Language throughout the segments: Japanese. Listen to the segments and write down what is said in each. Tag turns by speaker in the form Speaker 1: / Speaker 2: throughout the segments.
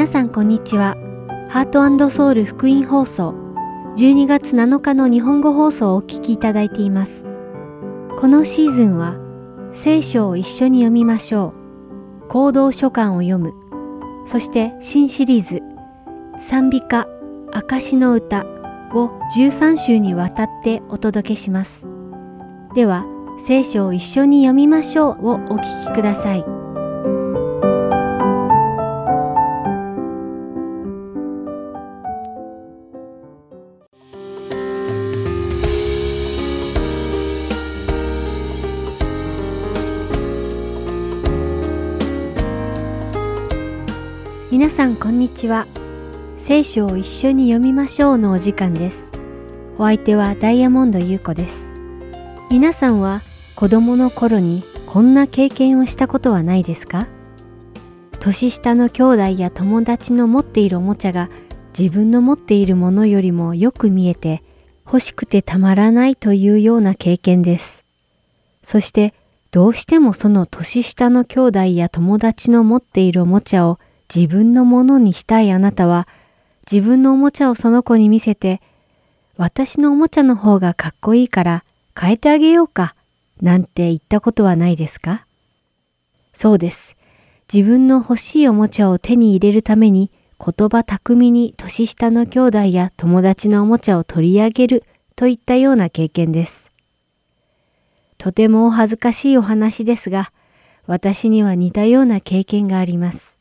Speaker 1: 皆さんこんにちは。ハートソウル福音放送12月7日の日本語放送をお聞きいただいています。このシーズンは聖書を一緒に読みましょう。行動書簡を読む。そして新シリーズ賛美歌証の歌を13週にわたってお届けします。では聖書を一緒に読みましょうをお聞きください。さんこんにちは。聖書を一緒に読みましょうのお時間です。お相手はダイヤモンド優子です。皆さんは子供の頃にこんな経験をしたことはないですか？年下の兄弟や友達の持っているおもちゃが自分の持っているものよりもよく見えて欲しくてたまらないというような経験です。そしてどうしてもその年下の兄弟や友達の持っているおもちゃを自分のものにしたいあなたは、自分のおもちゃをその子に見せて、私のおもちゃの方がかっこいいから変えてあげようか、なんて言ったことはないですか？そうです。自分の欲しいおもちゃを手に入れるために言葉巧みに年下の兄弟や友達のおもちゃを取り上げるといったような経験です。とてもお恥ずかしいお話ですが、私には似たような経験があります。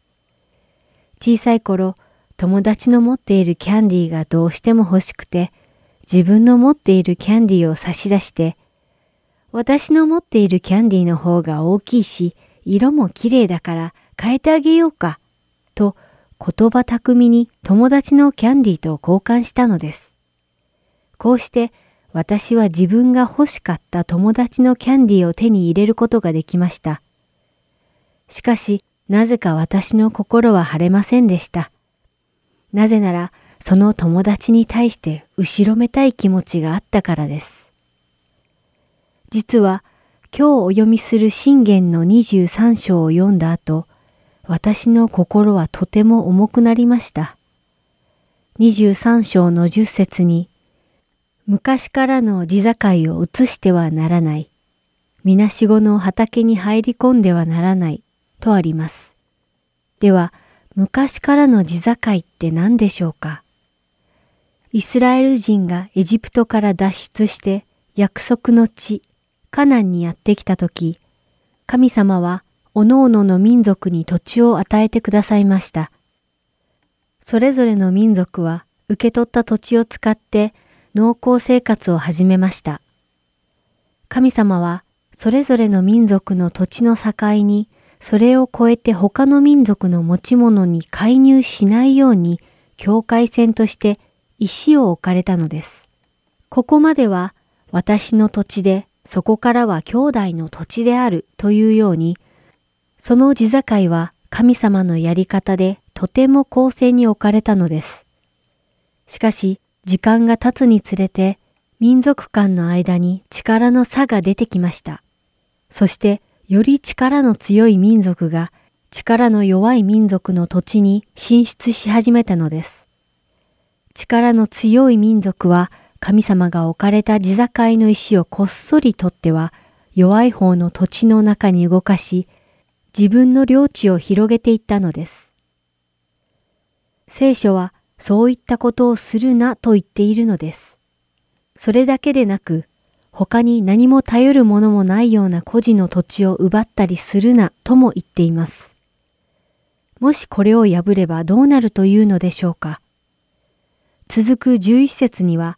Speaker 1: 小さい頃、友達の持っているキャンディーがどうしても欲しくて、自分の持っているキャンディーを差し出して、私の持っているキャンディーの方が大きいし、色も綺麗だから変えてあげようか、と言葉巧みに友達のキャンディーと交換したのです。こうして私は自分が欲しかった友達のキャンディーを手に入れることができました。しかし、なぜか私の心は晴れませんでした。なぜなら、その友達に対して後ろめたい気持ちがあったからです。実は、今日お読みする信玄の23章を読んだ後、私の心はとても重くなりました。23章の10節に、昔からの地境を移してはならない。みなしごの畑に入り込んではならない。とあります。では、昔からの地境って何でしょうか？イスラエル人がエジプトから脱出して約束の地、カナンにやってきたとき、神様は各々の民族に土地を与えてくださいました。それぞれの民族は受け取った土地を使って農耕生活を始めました。神様はそれぞれの民族の土地の境にそれを超えて他の民族の持ち物に介入しないように境界線として石を置かれたのです。ここまでは私の土地でそこからは兄弟の土地であるというように、その地境は神様のやり方でとても公正に置かれたのです。しかし、時間が経つにつれて民族間の間に力の差が出てきました。そしてより力の強い民族が力の弱い民族の土地に進出し始めたのです。力の強い民族は神様が置かれた地境の石をこっそり取っては弱い方の土地の中に動かし自分の領地を広げていったのです。聖書はそういったことをするなと言っているのです。それだけでなく他に何も頼るものもないような孤児の土地を奪ったりするなとも言っています。もしこれを破ればどうなるというのでしょうか。続く十一節には、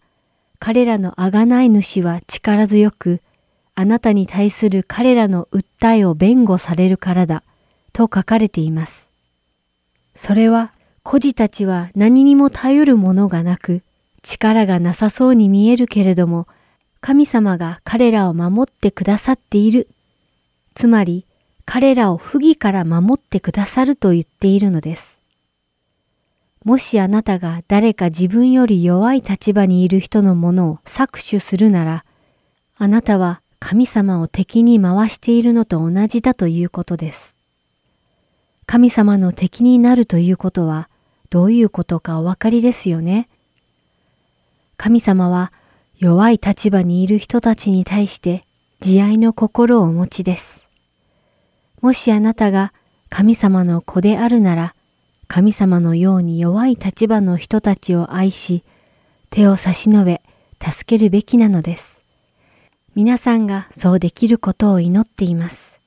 Speaker 1: 彼らのあがない主は力強く、あなたに対する彼らの訴えを弁護されるからだ、と書かれています。それは、孤児たちは何にも頼るものがなく、力がなさそうに見えるけれども、神様が彼らを守ってくださっている。つまり、彼らを不義から守ってくださると言っているのです。もしあなたが誰か自分より弱い立場にいる人のものを搾取するなら、あなたは神様を敵に回しているのと同じだということです。神様の敵になるということは、どういうことかお分かりですよね。神様は弱い立場にいる人たちに対して慈愛の心をお持ちです。もしあなたが神様の子であるなら、神様のように弱い立場の人たちを愛し、手を差し伸べ、助けるべきなのです。皆さんがそうできることを祈っています。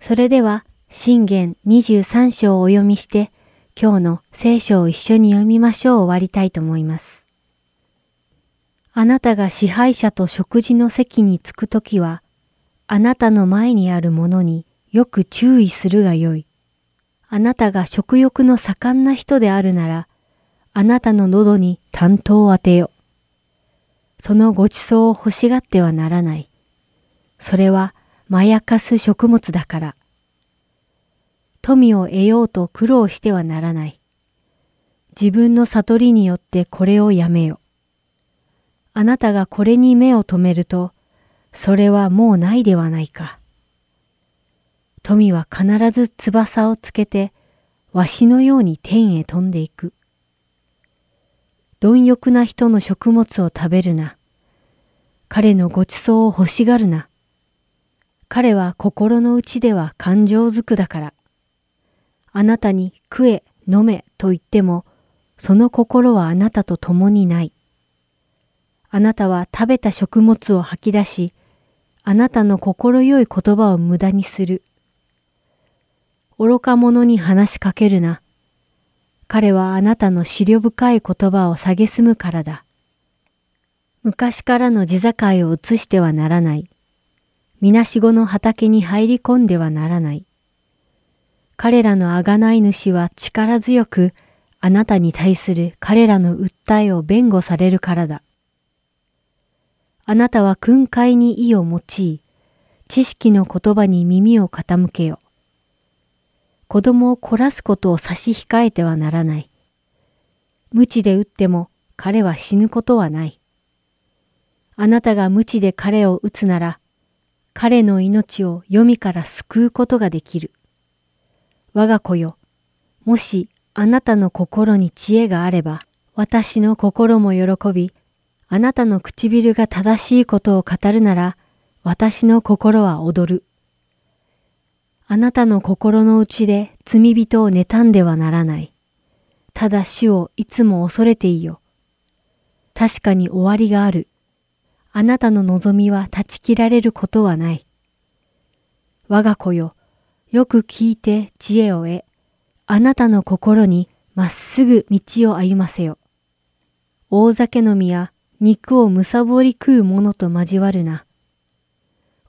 Speaker 1: それでは、信玄23章をお読みして、今日の聖書を一緒に読みましょう終わりたいと思います。あなたが支配者と食事の席に着くときは、あなたの前にあるものによく注意するがよい。あなたが食欲の盛んな人であるなら、あなたの喉に担当を当てよ。そのご馳走を欲しがってはならない。それはまやかす食物だから。富を得ようと苦労してはならない。自分の悟りによってこれをやめよ。あなたがこれに目を留めると、それはもうないではないか。富は必ず翼をつけて、わしのように天へ飛んでいく。貪欲な人の食物を食べるな。彼のご馳走を欲しがるな。彼は心の内では感情づくだから。あなたに食え、飲めと言っても、その心はあなたと共にない。あなたは食べた食物を吐き出し、あなたの心よい言葉を無駄にする。愚か者に話しかけるな。彼はあなたの思慮深い言葉を蔑むからだ。昔からの地境を移してはならない。みなしごの畑に入り込んではならない。彼らのあがない主は力強くあなたに対する彼らの訴えを弁護されるからだ。あなたは訓戒に意を用い、知識の言葉に耳を傾けよ。子供を凝らすことを差し控えてはならない。無知で打っても彼は死ぬことはない。あなたが無知で彼を打つなら、彼の命を読みから救うことができる。我が子よ、もしあなたの心に知恵があれば、私の心も喜び、あなたの唇が正しいことを語るなら、私の心は踊る。あなたの心の内で罪人を妬んではならない。ただ主をいつも恐れていいよ。確かに終わりがある。あなたの望みは断ち切られることはない。我が子よ、よく聞いて知恵を得、あなたの心にまっすぐ道を歩ませよ。大酒飲みや肉をむさぼり食う者と交わるな。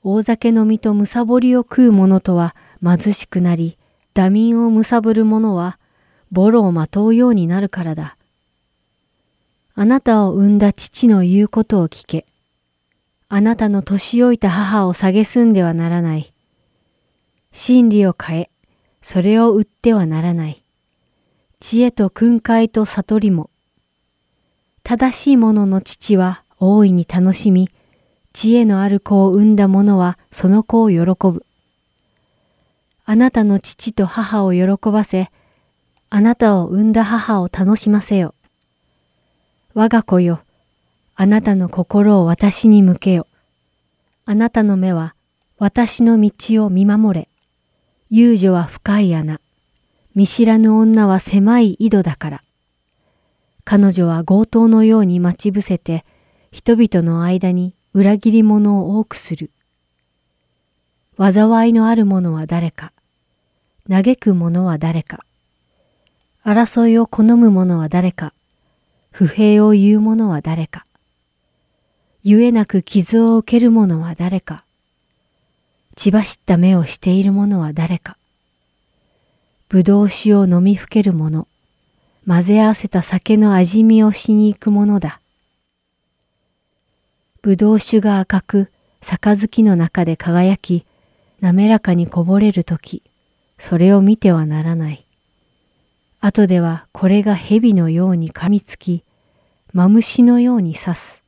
Speaker 1: 大酒飲みとむさぼりを食う者とは貧しくなり、打民を貪る者は、ボロをまとうようになるからだ。あなたを産んだ父の言うことを聞け。あなたの年老いた母を蔑んではならない。真理を変え、それを売ってはならない。知恵と訓戒と悟りも。正しい者の父は大いに楽しみ、知恵のある子を産んだ者はその子を喜ぶ。あなたの父と母を喜ばせ、あなたを産んだ母を楽しませよ。我が子よ、あなたの心を私に向けよ。あなたの目は私の道を見守れ。遊女は深い穴。見知らぬ女は狭い井戸だから。彼女は強盗のように待ち伏せて、人々の間に裏切り者を多くする。災いのある者は誰か。嘆く者は誰か。争いを好む者は誰か。不平を言う者は誰か。ゆえなく傷を受ける者は誰か。血走った目をしている者は誰か。ぶどう酒を飲みふける者。混ぜ合わせた酒の味見をしに行く者だ。ぶどう酒が赤く、杯の中で輝き、滑らかにこぼれるとき、それを見てはならない。後ではこれが蛇のように噛みつき、マムシのように刺す。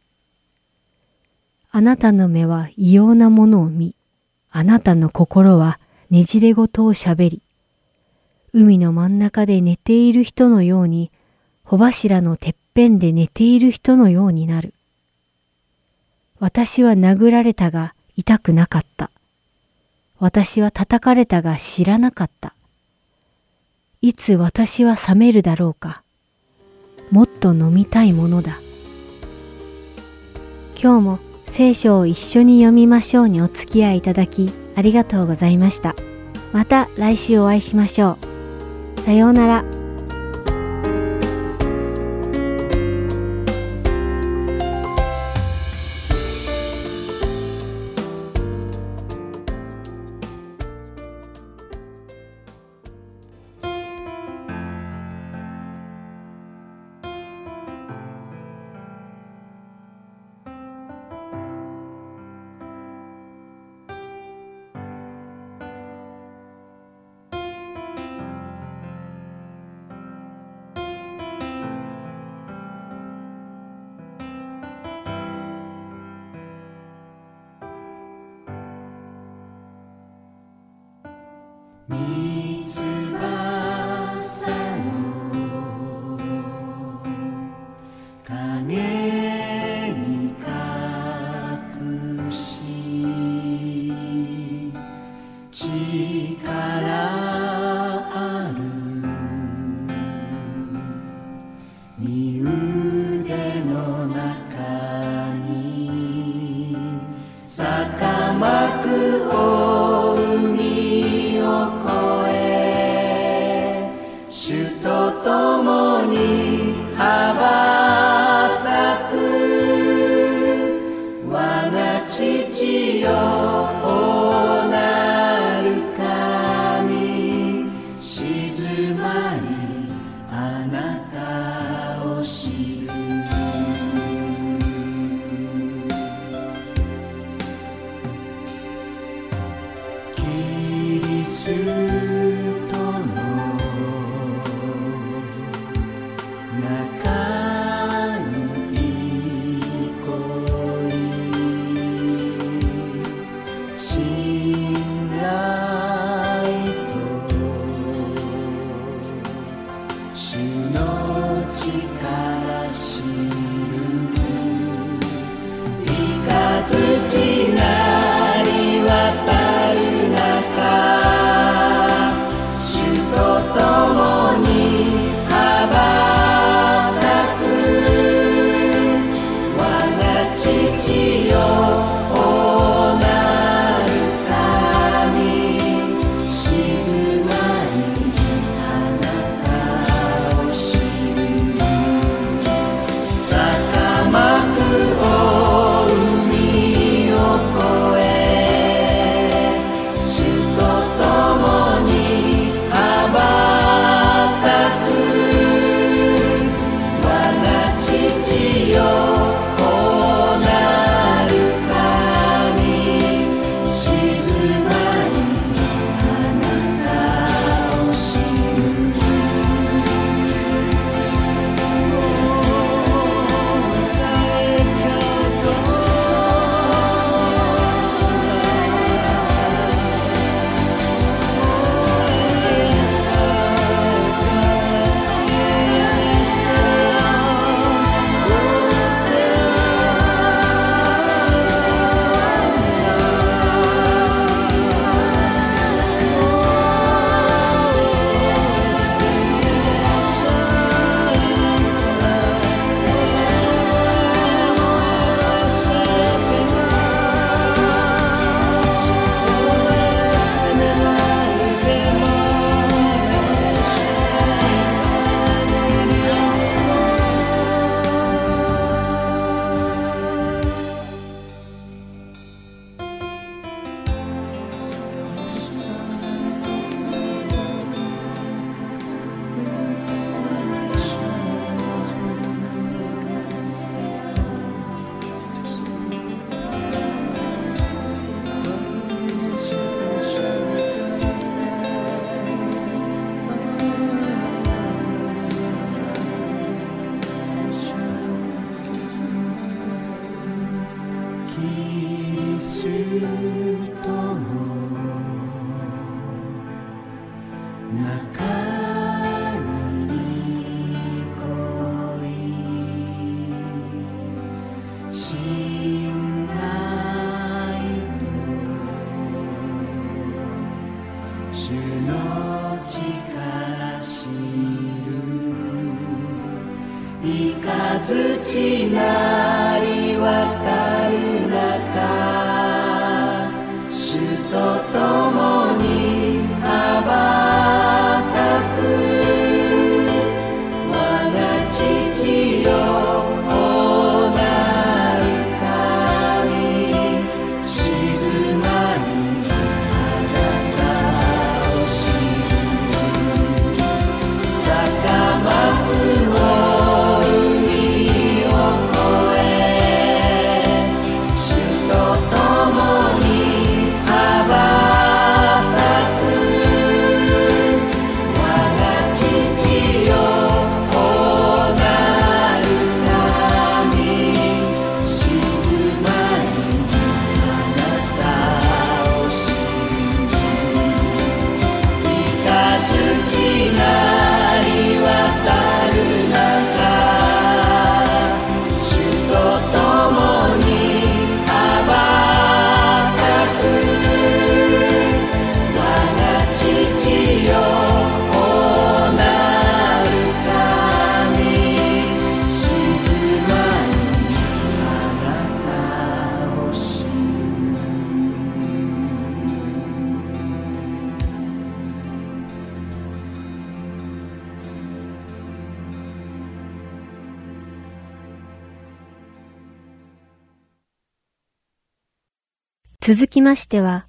Speaker 1: あなたの目は異様なものを見、あなたの心はねじれごとをしゃべり、
Speaker 2: 海の真ん中で寝ている人のように、穂柱のてっぺんで寝ている人のようになる。私は殴られたが痛くなかった。私は叩かれたが知らなかった。いつ私は冷めるだろうか。もっと飲みたいものだ。今日も聖書を一緒に読みましょうにお付き合いいただきありがとうございました。また来週お会いしましょう。さようなら。
Speaker 1: 続きましては、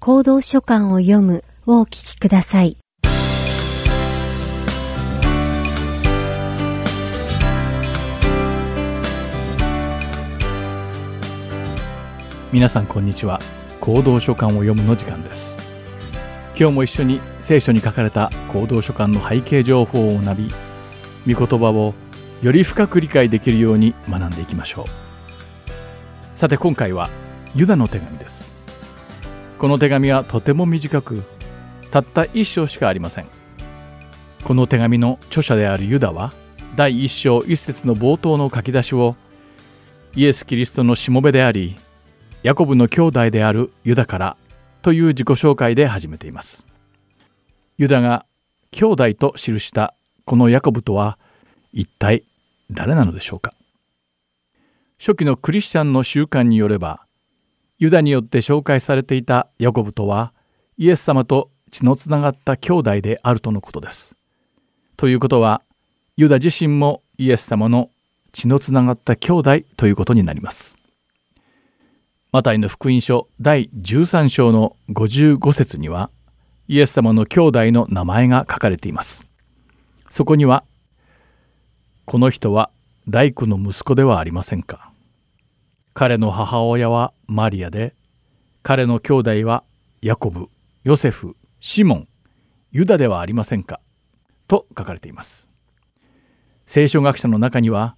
Speaker 1: 行動書簡を読むをお聞きください。
Speaker 3: 皆さんこんにちは。行動書簡を読むの時間です。今日も一緒に聖書に書かれた行動書簡の背景情報を学び御言葉をより深く理解できるように学んでいきましょう。さて今回はユダの手紙です。この手紙はとても短くたった一章しかありませんこの手紙の著者であるユダは第一章一節の冒頭の書き出しをイエス・キリストのしもべでありヤコブの兄弟であるユダからという自己紹介で始めています。ユダが兄弟と記したこのヤコブとは一体誰なのでしょうか初期のクリスチャンの習慣によればユダによって紹介されていたヤコブとはイエス様と血のつながった兄弟であるとのことです。ということはユダ自身もイエス様の血のつながった兄弟ということになります。マタイの福音書第13章の55節にはイエス様の兄弟の名前が書かれています。そこにはこの人は大工の息子ではありませんか。彼の母親はマリアで彼の兄弟はヤコブ、ヨセフ、シモン、ユダではありませんか。と書かれています。聖書学者の中には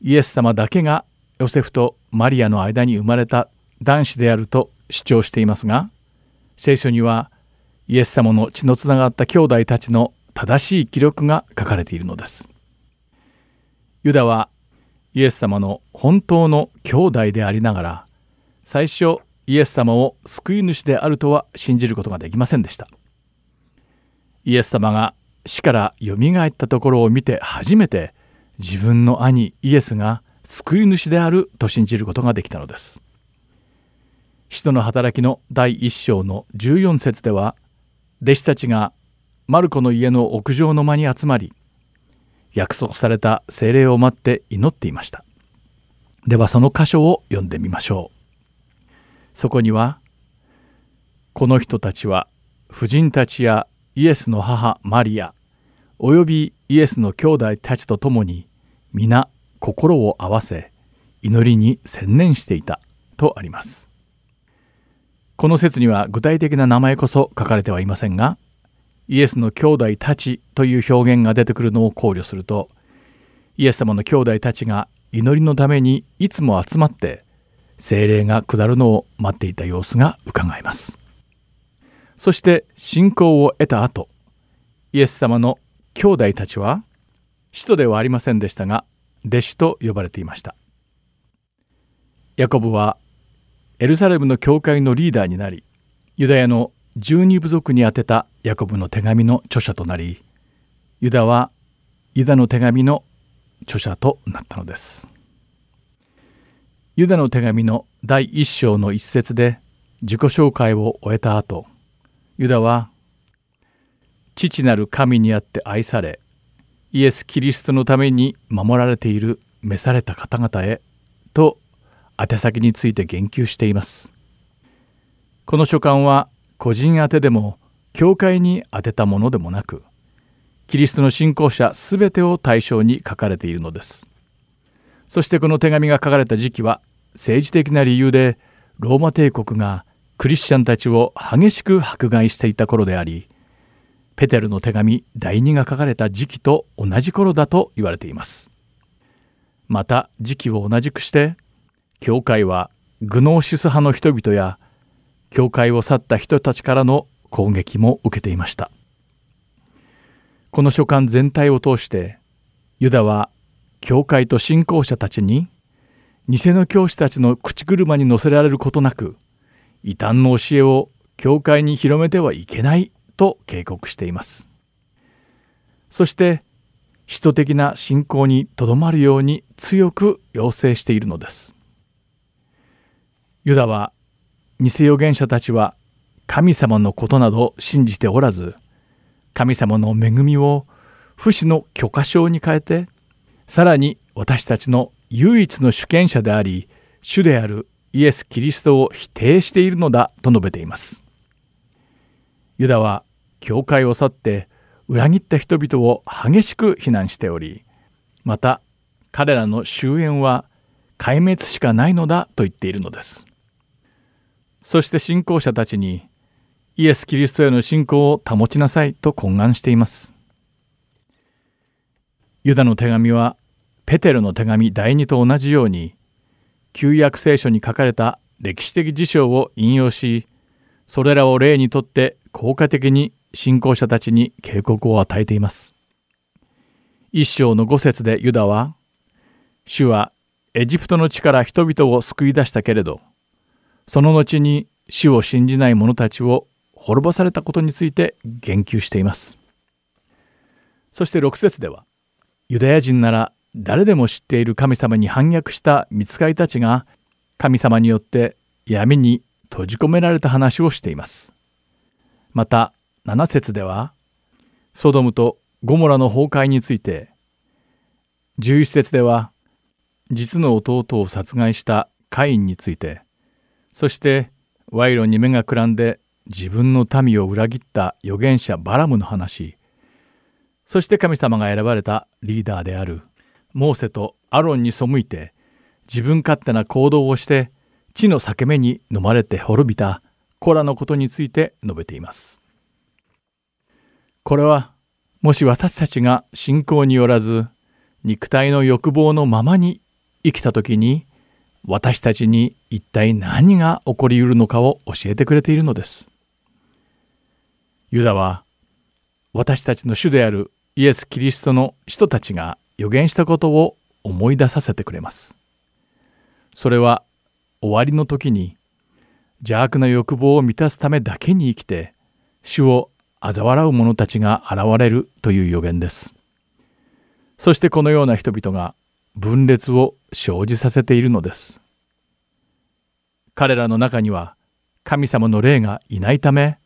Speaker 3: イエス様だけがヨセフとマリアの間に生まれた男子であると主張していますが聖書にはイエス様の血のつながった兄弟たちの正しい記録が書かれているのです。ユダはイエス様の本当の兄弟でありながら最初イエス様を救い主であるとは信じることができませんでした。イエス様が死からよみがえったところを見て初めて自分の兄イエスが救い主であると信じることができたのです。使徒の働きの第1章の14節では弟子たちがマルコの家の屋上の間に集まり約束された精霊を待って祈っていました。ではその箇所を読んでみましょう。そこにはこの人たちは婦人たちやイエスの母マリアおよびイエスの兄弟たちと共に皆心を合わせ祈りに専念していたとあります。この説には具体的な名前こそ書かれてはいませんがイエスの兄弟たちという表現が出てくるのを考慮するとイエス様の兄弟たちが祈りのためにいつも集まって精霊が下るのを待っていた様子がうかがえます。そして信仰を得た後イエス様の兄弟たちは使徒ではありませんでしたが弟子と呼ばれていました。ヤコブはエルサレムの教会のリーダーになりユダヤの十二部族に宛てたヤコブの手紙の著者となりユダはユダの手紙の著者となったのです。ユダの手紙の第一章の一節で自己紹介を終えた後ユダは「父なる神にあって愛されイエス・キリストのために守られている召された方々へ」と宛先について言及しています。この書簡は個人宛てでも教会に宛てたものでもなくキリストの信仰者すべてを対象に書かれているのです。そしてこの手紙が書かれた時期は政治的な理由でローマ帝国がクリスチャンたちを激しく迫害していた頃でありペテルの手紙第2が書かれた時期と同じ頃だと言われています。また時期を同じくして教会はグノーシス派の人々や教会を去った人たちからの攻撃も受けていました。この書簡全体を通してユダは教会と信仰者たちに偽の教師たちの口車に乗せられることなく異端の教えを教会に広めてはいけないと警告しています。そして使徒的な信仰にとどまるように強く要請しているのです。ユダは偽預言者たちは神様のことなど信じておらず神様の恵みを不死の許可証に変えてさらに私たちの唯一の主権者であり主であるイエス・キリストを否定しているのだと述べています。ユダは教会を去って裏切った人々を激しく非難しておりまた彼らの終焉は壊滅しかないのだと言っているのです。そして信仰者たちにイエス・キリストへの信仰を保ちなさいと懇願しています。ユダの手紙はペテルの手紙第2と同じように旧約聖書に書かれた歴史的事象を引用しそれらを例にとって効果的に信仰者たちに警告を与えています。一章の五節でユダは「主はエジプトの地から人々を救い出したけれどその後に主を信じない者たちを滅ぼされたことについて言及しています。そして6節ではユダヤ人なら誰でも知っている神様に反逆した見つかりたちが神様によって闇に閉じ込められた話をしています。また7節ではソドムとゴモラの崩壊について11節では実の弟を殺害したカインについてそして賄賂に目がくらんで自分の民を裏切った預言者バラムの話そして神様が選ばれたリーダーであるモーセとアロンに背いて自分勝手な行動をして地の裂け目に飲まれて滅びたコラのことについて述べています。これはもし私たちが信仰によらず肉体の欲望のままに生きた時に私たちに一体何が起こりうるのかを教えてくれているのです。ユダは私たちの主であるイエス・キリストの人たちが予言したことを思い出させてくれます。それは終わりの時に邪悪な欲望を満たすためだけに生きて主を嘲笑う者たちが現れるという予言です。そしてこのような人々が分裂を生じさせているのです。彼らの中には神様の霊がいないため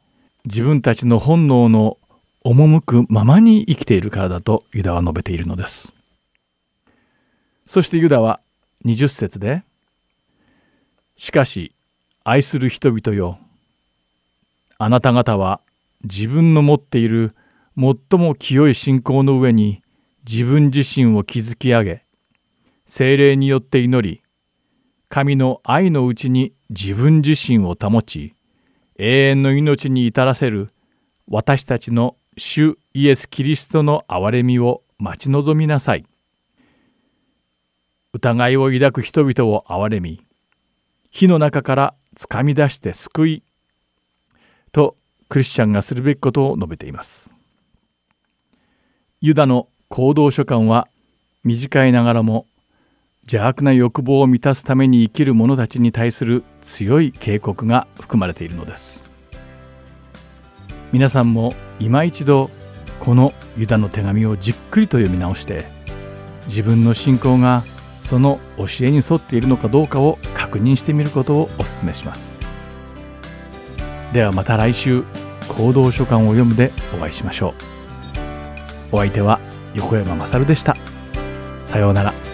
Speaker 3: 自分たちの本能の赴くままに生きているからだとユダは述べているのです。そしてユダは20節で「しかし愛する人々よあなた方は自分の持っている最も清い信仰の上に自分自身を築き上げ精霊によって祈り神の愛のうちに自分自身を保ち永遠の命に至らせる私たちの主イエス・キリストの憐れみを待ち望みなさい。疑いを抱く人々を憐れみ、火の中からつかみ出して救い、とクリスチャンがするべきことを述べています。ユダの行動書簡は短いながらも邪悪な欲望を満たすために生きる者たちに対する強い警告が含まれているのです。皆さんも今一度このユダの手紙をじっくりと読み直して自分の信仰がその教えに沿っているのかどうかを確認してみることをお勧めします。ではまた来週行動書簡を読むでお会いしましょう。お相手は横山まさるでした。さようなら。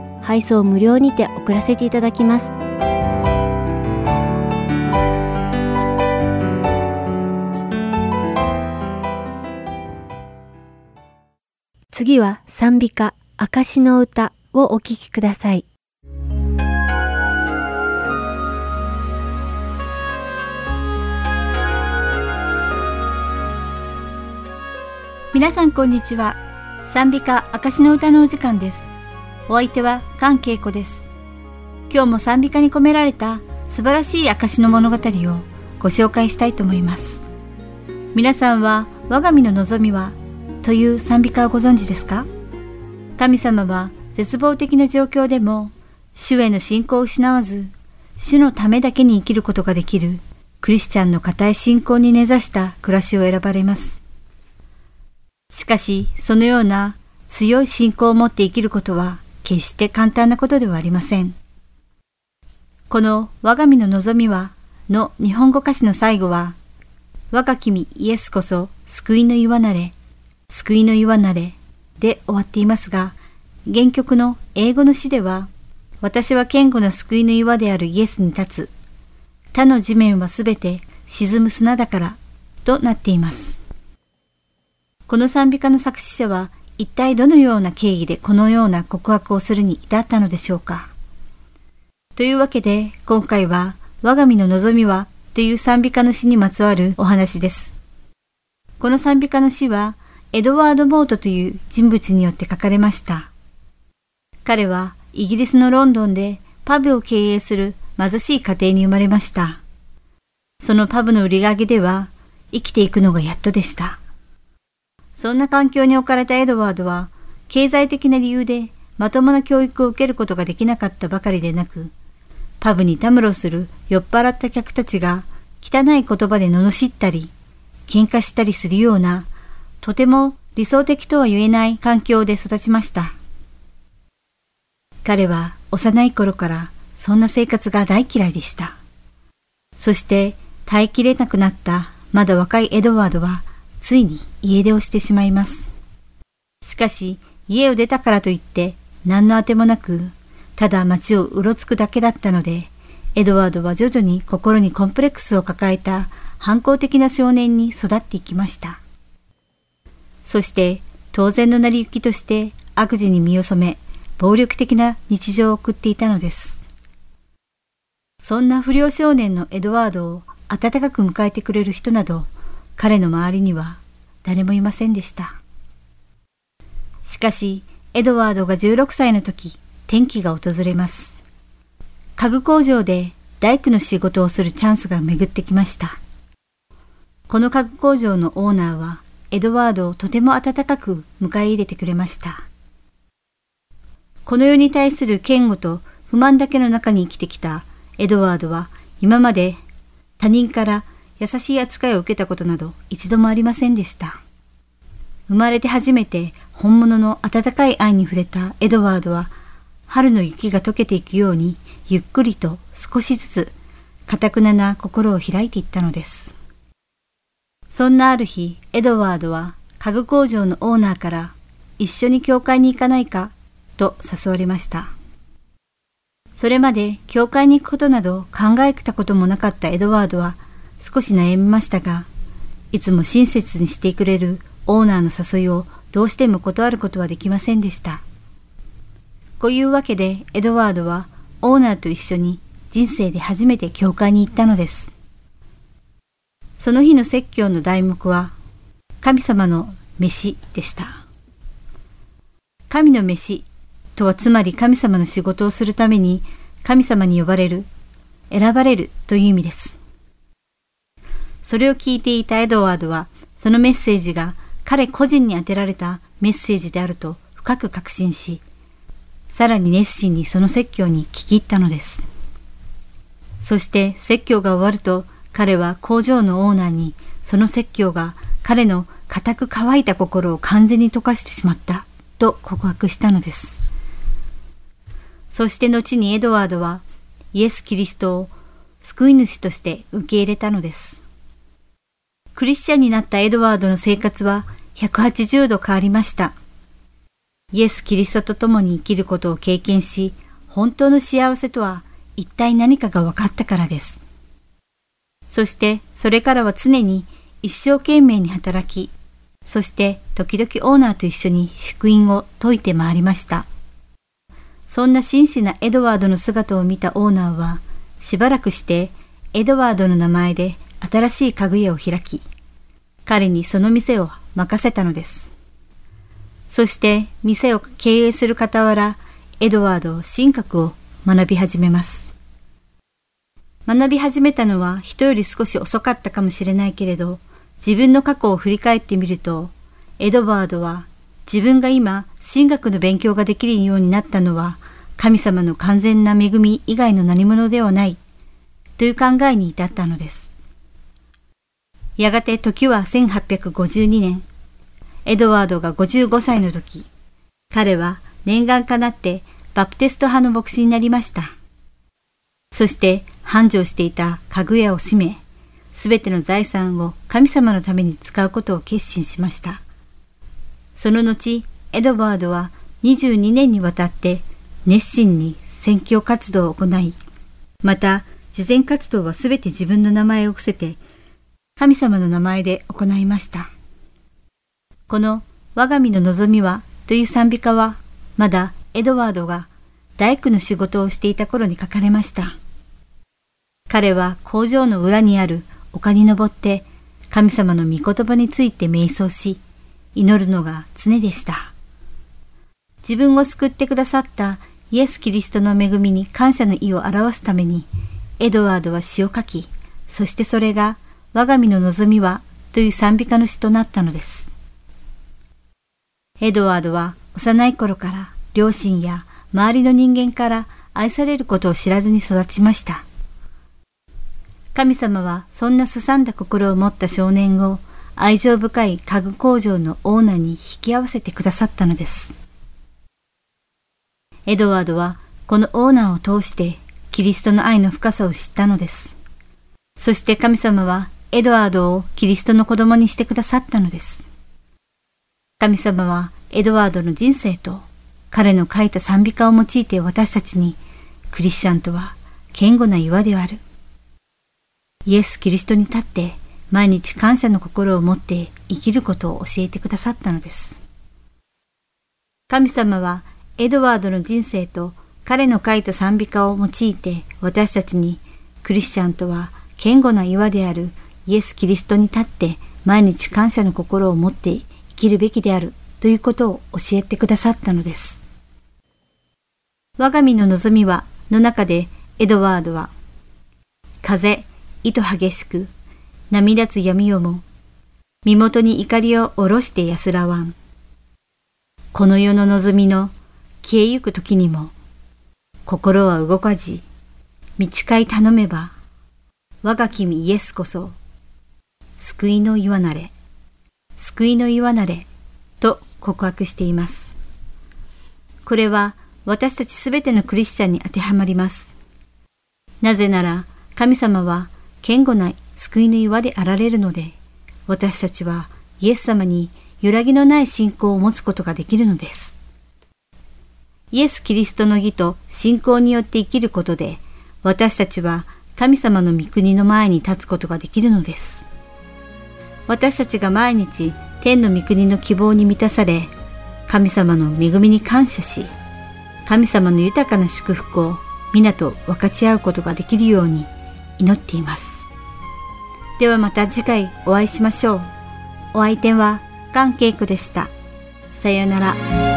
Speaker 1: 配送無料にて送らせていただきます次は賛美歌証の歌をお聴きください。
Speaker 4: 皆さんこんにちは。賛美歌証の歌のお時間です。お相手は関恵子です。今日も賛美歌に込められた素晴らしい証の物語をご紹介したいと思います。皆さんは我が身の望みはという賛美歌をご存知ですか？神様は絶望的な状況でも主への信仰を失わず、主のためだけに生きることができるクリスチャンの固い信仰に根ざした暮らしを選ばれます。しかし、そのような強い信仰を持って生きることは決して簡単なことではありません。この我が身の望みはの日本語歌詞の最後は、我が君イエスこそ救いの岩なれ、救いの岩なれで終わっていますが、原曲の英語の詩では、私は堅固な救いの岩であるイエスに立つ。他の地面はすべて沈む砂だからとなっています。この賛美歌の作詞者は一体どのような経緯でこのような告白をするに至ったのでしょうか？というわけで今回は我が身の望みはという賛美歌の詩にまつわるお話です。この賛美歌の詩はエドワード・モートという人物によって書かれました。彼はイギリスのロンドンでパブを経営する貧しい家庭に生まれました。そのパブの売り上げでは生きていくのがやっとでした。そんな環境に置かれたエドワードは経済的な理由でまともな教育を受けることができなかったばかりでなく、パブにたむろする酔っ払った客たちが汚い言葉で罵ったり、喧嘩したりするような、とても理想的とは言えない環境で育ちました。彼は幼い頃からそんな生活が大嫌いでした。そして耐えきれなくなったまだ若いエドワードはついに家出をしてしまいます。しかし家を出たからといって何のあてもなくただ街をうろつくだけだったので、エドワードは徐々に心にコンプレックスを抱えた反抗的な少年に育っていきました。そして当然の成り行きとして悪事に身を染め、暴力的な日常を送っていたのです。そんな不良少年のエドワードを温かく迎えてくれる人など、彼の周りには誰もいませんでした。しかし、エドワードが16歳の時、転機が訪れます。家具工場で大工の仕事をするチャンスが巡ってきました。この家具工場のオーナーはエドワードをとても温かく迎え入れてくれました。この世に対する嫌悪と不満だけの中に生きてきたエドワードは今まで他人から優しい扱いを受けたことなど一度もありませんでした。生まれて初めて本物の温かい愛に触れたエドワードは春の雪が溶けていくようにゆっくりと少しずつ堅くなな心を開いていったのです。そんなある日、エドワードは家具工場のオーナーから一緒に教会に行かないかと誘われました。それまで教会に行くことなど考えたこともなかったエドワードは少し悩みましたが、いつも親切にしてくれるオーナーの誘いをどうしても断ることはできませんでした。こういうわけでエドワードはオーナーと一緒に人生で初めて教会に行ったのです。その日の説教の題目は神様の飯でした。神の飯とはつまり神様の仕事をするために神様に呼ばれる、選ばれるという意味です。それを聞いていたエドワードはそのメッセージが彼個人に宛てられたメッセージであると深く確信し、さらに熱心にその説教に聞き入ったのです。そして説教が終わると彼は工場のオーナーにその説教が彼の固く乾いた心を完全に溶かしてしまったと告白したのです。そして後にエドワードはイエス・キリストを救い主として受け入れたのです。クリスチャンになったエドワードの生活は180度変わりました。イエス・キリストと共に生きることを経験し、本当の幸せとは一体何かが分かったからです。そしてそれからは常に一生懸命に働き、そして時々オーナーと一緒に福音を説いて回りました。そんな真摯なエドワードの姿を見たオーナーは、しばらくしてエドワードの名前で新しい家具屋を開き、彼にその店を任せたのです。そして店を経営する傍ら、エドワード神学を学び始めます。学び始めたのは人より少し遅かったかもしれないけれど、自分の過去を振り返ってみると、エドワードは自分が今神学の勉強ができるようになったのは神様の完全な恵み以外の何者ではないという考えに至ったのです。やがて時は1852年、エドワードが55歳の時、彼は念願かなってバプテスト派の牧師になりました。そして繁盛していた家具屋を閉め、すべての財産を神様のために使うことを決心しました。その後、エドワードは22年にわたって熱心に宣教活動を行い、また、慈善活動はすべて自分の名前を伏せて、神様の名前で行いました。この我が身の望みはという賛美歌は、まだエドワードが大工の仕事をしていた頃に書かれました。彼は工場の裏にある丘に登って神様の御言葉について瞑想し、祈るのが常でした。自分を救ってくださったイエス・キリストの恵みに感謝の意を表すために、エドワードは詩を書き、そしてそれが我が身の望みはという賛美歌の詩となったのです。エドワードは幼い頃から両親や周りの人間から愛されることを知らずに育ちました。神様はそんなすさんだ心を持った少年を愛情深い家具工場のオーナーに引き合わせてくださったのです。エドワードはこのオーナーを通してキリストの愛の深さを知ったのです。そして神様はエドワードをキリストの子供にしてくださったのです。神様はエドワードの人生と彼の書いた賛美歌を用いて私たちにクリスチャンとは堅固な岩である。イエス・キリストに立って毎日感謝の心を持って生きることを教えてくださったのです。神様はエドワードの人生と彼の書いた賛美歌を用いて私たちにクリスチャンとは堅固な岩であるイエス・キリストに立って毎日感謝の心を持って生きるべきであるということを教えてくださったのです。我が身の望みはの中でエドワードは風、糸激しく波立つ闇夜も身元に怒りを下ろして安らわん。この世の望みの消えゆく時にも、心は動かじ、道かい頼めば、我が君イエスこそ、救いの岩なれ、救いの岩なれ、と告白しています。これは私たちすべてのクリスチャンに当てはまります。なぜなら神様は堅固な救いの岩であられるので、私たちはイエス様に揺らぎのない信仰を持つことができるのです。イエス・キリストの義と信仰によって生きることで、私たちは神様の御国の前に立つことができるのです。私たちが毎日天の御国の希望に満たされ、神様の恵みに感謝し、神様の豊かな祝福を皆と分かち合うことができるように祈っています。ではまた次回お会いしましょう。お相手は関恵子でした。さようなら。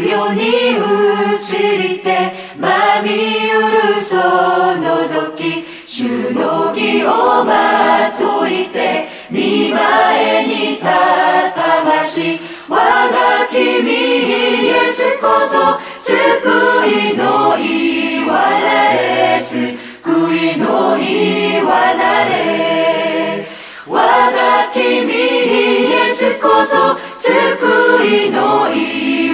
Speaker 2: 世に移りてまみうるその時主の義をまといて見前に立たまし我が君イエスこそ救いの岩なれ救いの岩なれ。我が君イエスこそ救いの岩なれ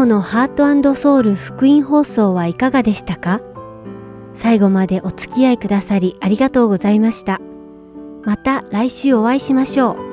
Speaker 1: 今日のハートソウル福音放送はいかがでしたか？最後までお付き合いくださりありがとうございました。また来週お会いしましょう。